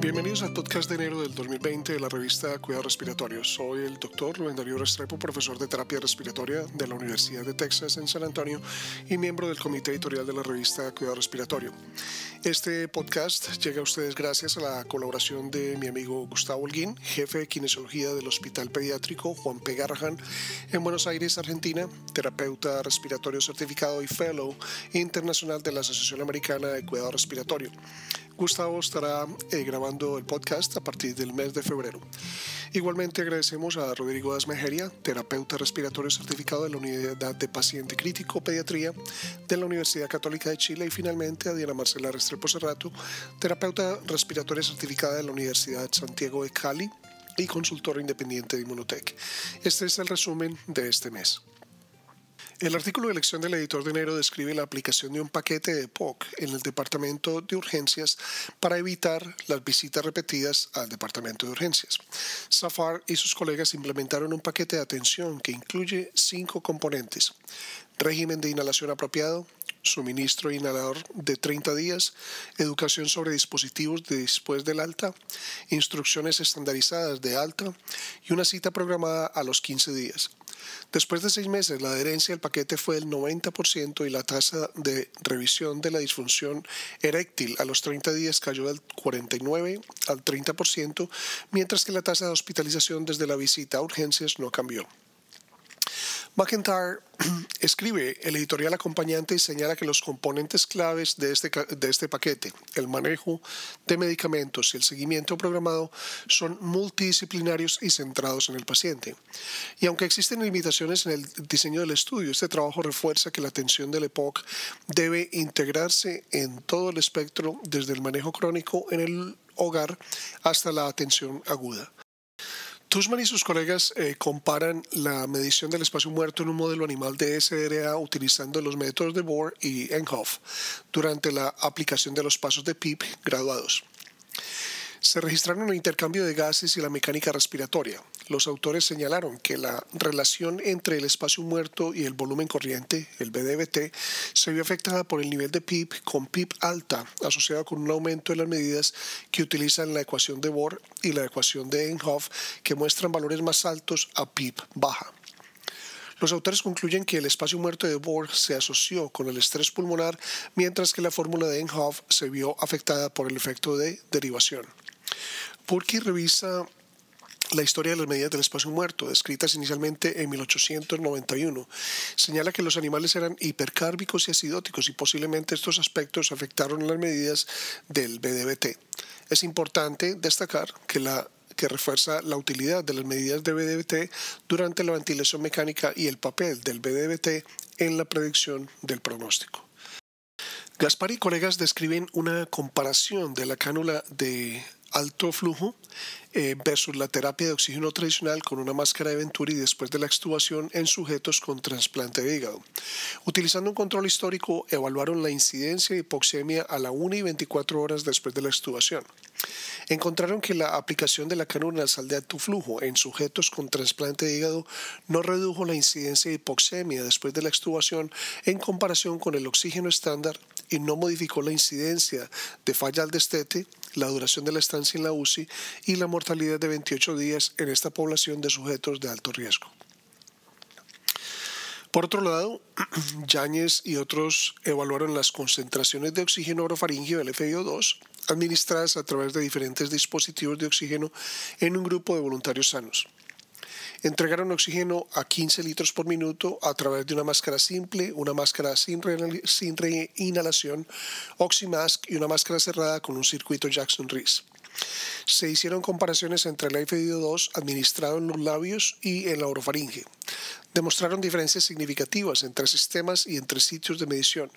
Bienvenidos al podcast de enero del 2020 de la revista Cuidado Respiratorio. Soy el doctor Rubén Darío Restrepo, profesor de terapia respiratoria de la Universidad de Texas en San Antonio y miembro del comité editorial de la revista Cuidado Respiratorio. Este podcast llega a ustedes gracias a la colaboración de mi amigo Gustavo Holguín, jefe de kinesiología del Hospital Pediátrico Juan P. Garrahan en Buenos Aires, Argentina, terapeuta respiratorio certificado y fellow internacional de la Asociación Americana de Cuidado Respiratorio. Gustavo estará eh, grabando el podcast a partir del mes de febrero. Igualmente agradecemos a Rodrigo Dasmejeria, terapeuta respiratorio certificado de la Unidad de Paciente Crítico Pediatría de la Universidad Católica de Chile y finalmente a Diana Marcela Restrepo Cerrato, terapeuta respiratoria certificada de la Universidad Santiago de Cali y consultora independiente de Inmunotech. Este es el resumen de este mes. El artículo de elección del editor de enero describe la aplicación de un paquete de POC en el departamento de urgencias para evitar las visitas repetidas al departamento de urgencias. Safar y sus colegas implementaron un paquete de atención que incluye cinco componentes. Régimen de inhalación apropiado, suministro de inhalador de 30 días, educación sobre dispositivos de después del alta, instrucciones estandarizadas de alta y una cita programada a los 15 días. Después de seis meses, la adherencia al paquete fue del 90% y la tasa de revisión de la disfunción eréctil a los 30 días cayó del 49 al 30%, mientras que la tasa de hospitalización desde la visita a urgencias no cambió. McIntyre escribe el editorial acompañante y señala que los componentes claves de este, de este paquete, el manejo de medicamentos y el seguimiento programado, son multidisciplinarios y centrados en el paciente. Y aunque existen limitaciones en el diseño del estudio, este trabajo refuerza que la atención del EPOC debe integrarse en todo el espectro, desde el manejo crónico en el hogar hasta la atención aguda. Tushman y sus colegas eh, comparan la medición del espacio muerto en un modelo animal de SRA utilizando los métodos de Bohr y Enhoff durante la aplicación de los pasos de PIP graduados se registraron el intercambio de gases y la mecánica respiratoria. Los autores señalaron que la relación entre el espacio muerto y el volumen corriente, el BDBT, se vio afectada por el nivel de PIP con PIP alta, asociado con un aumento en las medidas que utilizan la ecuación de Bohr y la ecuación de Enhoff, que muestran valores más altos a PIP baja. Los autores concluyen que el espacio muerto de Bohr se asoció con el estrés pulmonar, mientras que la fórmula de Enhoff se vio afectada por el efecto de derivación. Purky revisa la historia de las medidas del espacio muerto, descritas inicialmente en 1891, señala que los animales eran hipercárbicos y acidóticos y posiblemente estos aspectos afectaron las medidas del BDBT. Es importante destacar que que refuerza la utilidad de las medidas de BDBT durante la ventilación mecánica y el papel del BDBT en la predicción del pronóstico. Gaspar y colegas describen una comparación de la cánula de alto flujo eh, versus la terapia de oxígeno tradicional con una máscara de Venturi después de la extubación en sujetos con trasplante de hígado. Utilizando un control histórico, evaluaron la incidencia de hipoxemia a la 1 y 24 horas después de la extubación. Encontraron que la aplicación de la cánula nasal de alto flujo en sujetos con trasplante de hígado no redujo la incidencia de hipoxemia después de la extubación en comparación con el oxígeno estándar y no modificó la incidencia de falla al destete, la duración de la estancia en la UCI y la mortalidad de 28 días en esta población de sujetos de alto riesgo. Por otro lado, Yáñez y otros evaluaron las concentraciones de oxígeno orofaringio del FiO2 administradas a través de diferentes dispositivos de oxígeno en un grupo de voluntarios sanos entregaron oxígeno a 15 litros por minuto a través de una máscara simple, una máscara sin, sin inhalación, Oxymask y una máscara cerrada con un circuito Jackson-Rees. Se hicieron comparaciones entre el FIO2 administrado en los labios y en la orofaringe demostraron diferencias significativas entre sistemas y entre sitios de medición.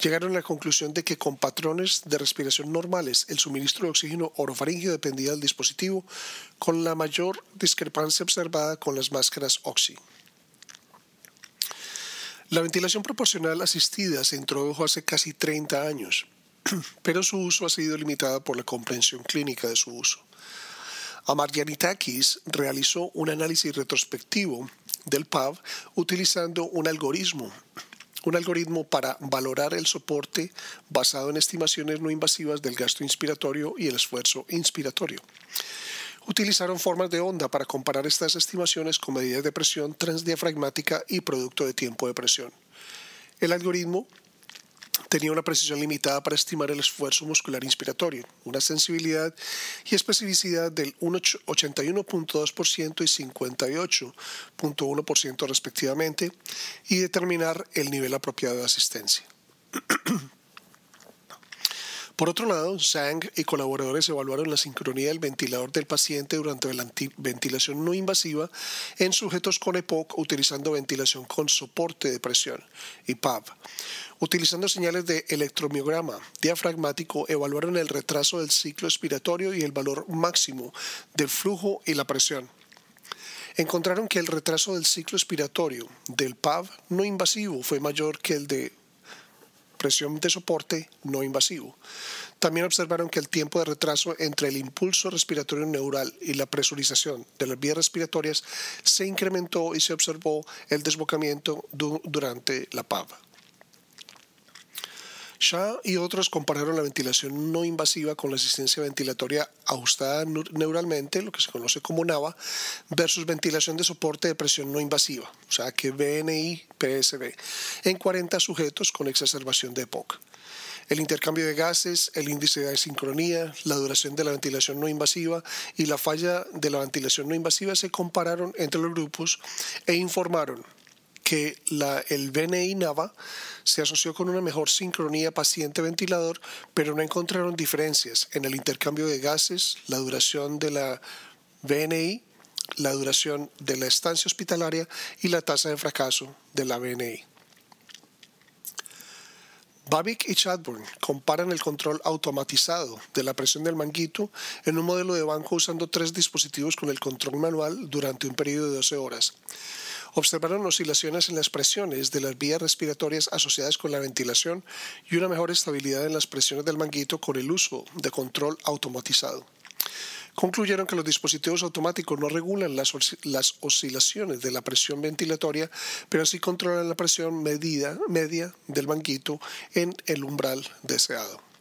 Llegaron a la conclusión de que con patrones de respiración normales, el suministro de oxígeno orofaringio dependía del dispositivo, con la mayor discrepancia observada con las máscaras Oxy. La ventilación proporcional asistida se introdujo hace casi 30 años, pero su uso ha sido limitado por la comprensión clínica de su uso. Amarjanitakis realizó un análisis retrospectivo del PAV utilizando un algoritmo un algoritmo para valorar el soporte basado en estimaciones no invasivas del gasto inspiratorio y el esfuerzo inspiratorio. Utilizaron formas de onda para comparar estas estimaciones con medidas de presión transdiafragmática y producto de tiempo de presión. El algoritmo tenía una precisión limitada para estimar el esfuerzo muscular inspiratorio, una sensibilidad y especificidad del 81.2% y 58.1% respectivamente, y determinar el nivel apropiado de asistencia. Por otro lado, Zhang y colaboradores evaluaron la sincronía del ventilador del paciente durante la ventilación no invasiva en sujetos con EPOC utilizando ventilación con soporte de presión, IPAV. Utilizando señales de electromiograma diafragmático, evaluaron el retraso del ciclo expiratorio y el valor máximo del flujo y la presión. Encontraron que el retraso del ciclo expiratorio del PAV no invasivo fue mayor que el de presión de soporte no invasivo. También observaron que el tiempo de retraso entre el impulso respiratorio neural y la presurización de las vías respiratorias se incrementó y se observó el desbocamiento durante la PAV. Shah y otros compararon la ventilación no invasiva con la asistencia ventilatoria ajustada neuralmente, lo que se conoce como NAVA, versus ventilación de soporte de presión no invasiva, o sea que BNI-PSB, en 40 sujetos con exacerbación de EPOC. El intercambio de gases, el índice de sincronía, la duración de la ventilación no invasiva y la falla de la ventilación no invasiva se compararon entre los grupos e informaron que la, el BNI-NAVA se asoció con una mejor sincronía paciente-ventilador, pero no encontraron diferencias en el intercambio de gases, la duración de la BNI, la duración de la estancia hospitalaria y la tasa de fracaso de la BNI. Babic y Chadbourne comparan el control automatizado de la presión del manguito en un modelo de banco usando tres dispositivos con el control manual durante un periodo de 12 horas observaron oscilaciones en las presiones de las vías respiratorias asociadas con la ventilación y una mejor estabilidad en las presiones del manguito con el uso de control automatizado. Concluyeron que los dispositivos automáticos no regulan las, oscilaciones de la presión ventilatoria, pero sí controlan la presión medida, media del manguito en el umbral deseado.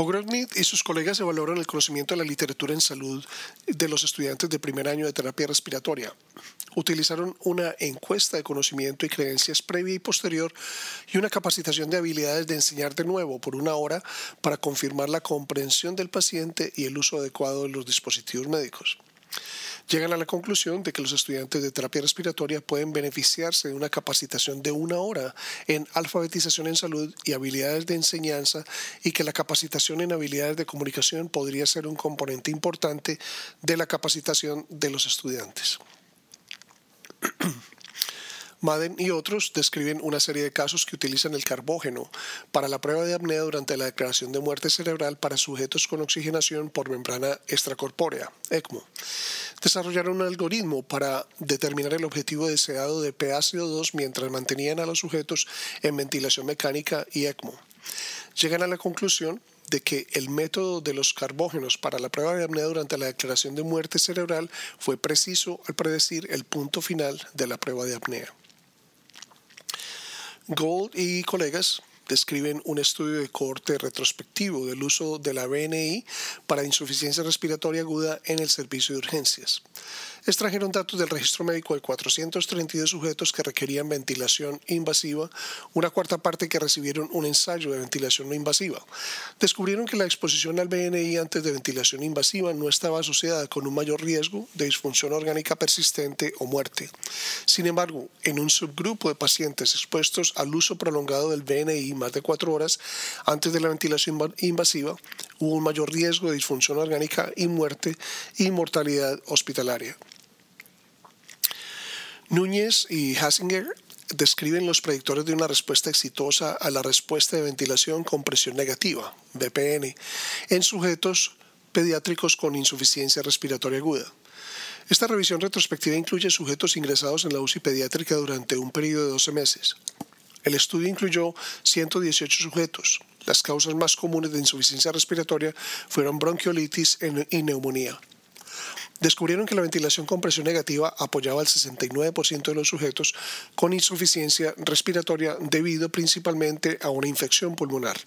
Ogrosnit y sus colegas evaluaron el conocimiento de la literatura en salud de los estudiantes de primer año de terapia respiratoria. Utilizaron una encuesta de conocimiento y creencias previa y posterior y una capacitación de habilidades de enseñar de nuevo por una hora para confirmar la comprensión del paciente y el uso adecuado de los dispositivos médicos llegan a la conclusión de que los estudiantes de terapia respiratoria pueden beneficiarse de una capacitación de una hora en alfabetización en salud y habilidades de enseñanza y que la capacitación en habilidades de comunicación podría ser un componente importante de la capacitación de los estudiantes. Madden y otros describen una serie de casos que utilizan el carbógeno para la prueba de apnea durante la declaración de muerte cerebral para sujetos con oxigenación por membrana extracorpórea, ECMO. Desarrollaron un algoritmo para determinar el objetivo deseado de PaCO2 mientras mantenían a los sujetos en ventilación mecánica y ECMO. Llegan a la conclusión de que el método de los carbógenos para la prueba de apnea durante la declaración de muerte cerebral fue preciso al predecir el punto final de la prueba de apnea. Gold y colegas describen un estudio de corte retrospectivo del uso de la BNI para insuficiencia respiratoria aguda en el servicio de urgencias extrajeron datos del registro médico de 432 sujetos que requerían ventilación invasiva, una cuarta parte que recibieron un ensayo de ventilación no invasiva. Descubrieron que la exposición al BNI antes de ventilación invasiva no estaba asociada con un mayor riesgo de disfunción orgánica persistente o muerte. Sin embargo, en un subgrupo de pacientes expuestos al uso prolongado del BNI más de cuatro horas antes de la ventilación invasiva, hubo un mayor riesgo de disfunción orgánica y muerte y mortalidad hospitalaria. Núñez y Hasinger describen los predictores de una respuesta exitosa a la respuesta de ventilación con presión negativa, BPN, en sujetos pediátricos con insuficiencia respiratoria aguda. Esta revisión retrospectiva incluye sujetos ingresados en la UCI pediátrica durante un periodo de 12 meses. El estudio incluyó 118 sujetos. Las causas más comunes de insuficiencia respiratoria fueron bronquiolitis y neumonía. descubrieron que la ventilación con presión negativa apoyaba al 69% de los sujetos con insuficiencia respiratoria debido principalmente a una infección pulmonar.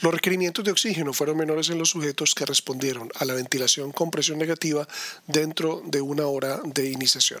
Los requerimientos de oxígeno fueron menores en los sujetos que respondieron a la ventilación con presión negativa dentro de una hora de iniciación.